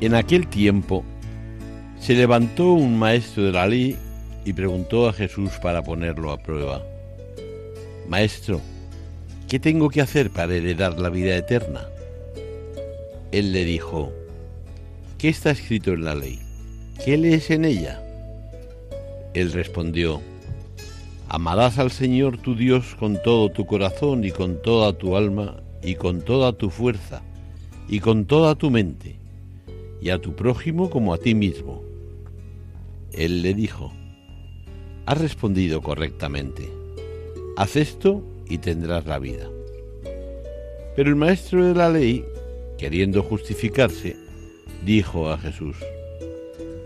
En aquel tiempo se levantó un maestro de la ley y preguntó a Jesús para ponerlo a prueba. Maestro, ¿qué tengo que hacer para heredar la vida eterna? Él le dijo, ¿qué está escrito en la ley? ¿Qué lees en ella? Él respondió, Amarás al Señor tu Dios con todo tu corazón y con toda tu alma y con toda tu fuerza y con toda tu mente y a tu prójimo como a ti mismo. Él le dijo, Has respondido correctamente, haz esto y tendrás la vida. Pero el maestro de la ley, queriendo justificarse, dijo a Jesús,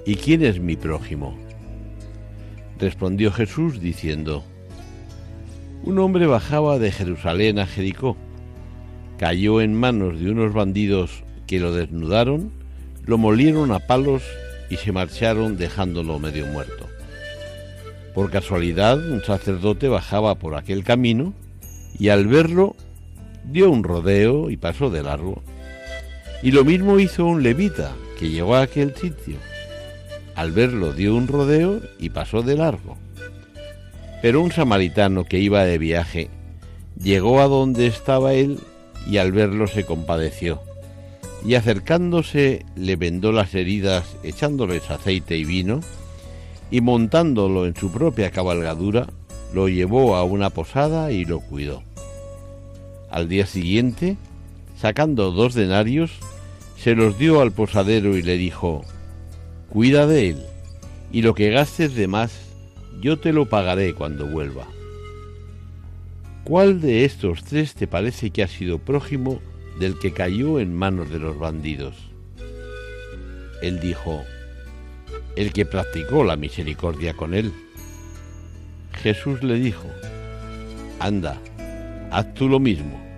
¿Y quién es mi prójimo? Respondió Jesús diciendo, Un hombre bajaba de Jerusalén a Jericó, cayó en manos de unos bandidos que lo desnudaron, lo molieron a palos y se marcharon dejándolo medio muerto. Por casualidad, un sacerdote bajaba por aquel camino y al verlo dio un rodeo y pasó de largo. Y lo mismo hizo un levita que llegó a aquel sitio. Al verlo dio un rodeo y pasó de largo. Pero un samaritano que iba de viaje llegó a donde estaba él y al verlo se compadeció y acercándose le vendó las heridas echándoles aceite y vino, y montándolo en su propia cabalgadura, lo llevó a una posada y lo cuidó. Al día siguiente, sacando dos denarios, se los dio al posadero y le dijo, Cuida de él, y lo que gastes de más, yo te lo pagaré cuando vuelva. ¿Cuál de estos tres te parece que ha sido prójimo del que cayó en manos de los bandidos. Él dijo, el que practicó la misericordia con él. Jesús le dijo, anda, haz tú lo mismo.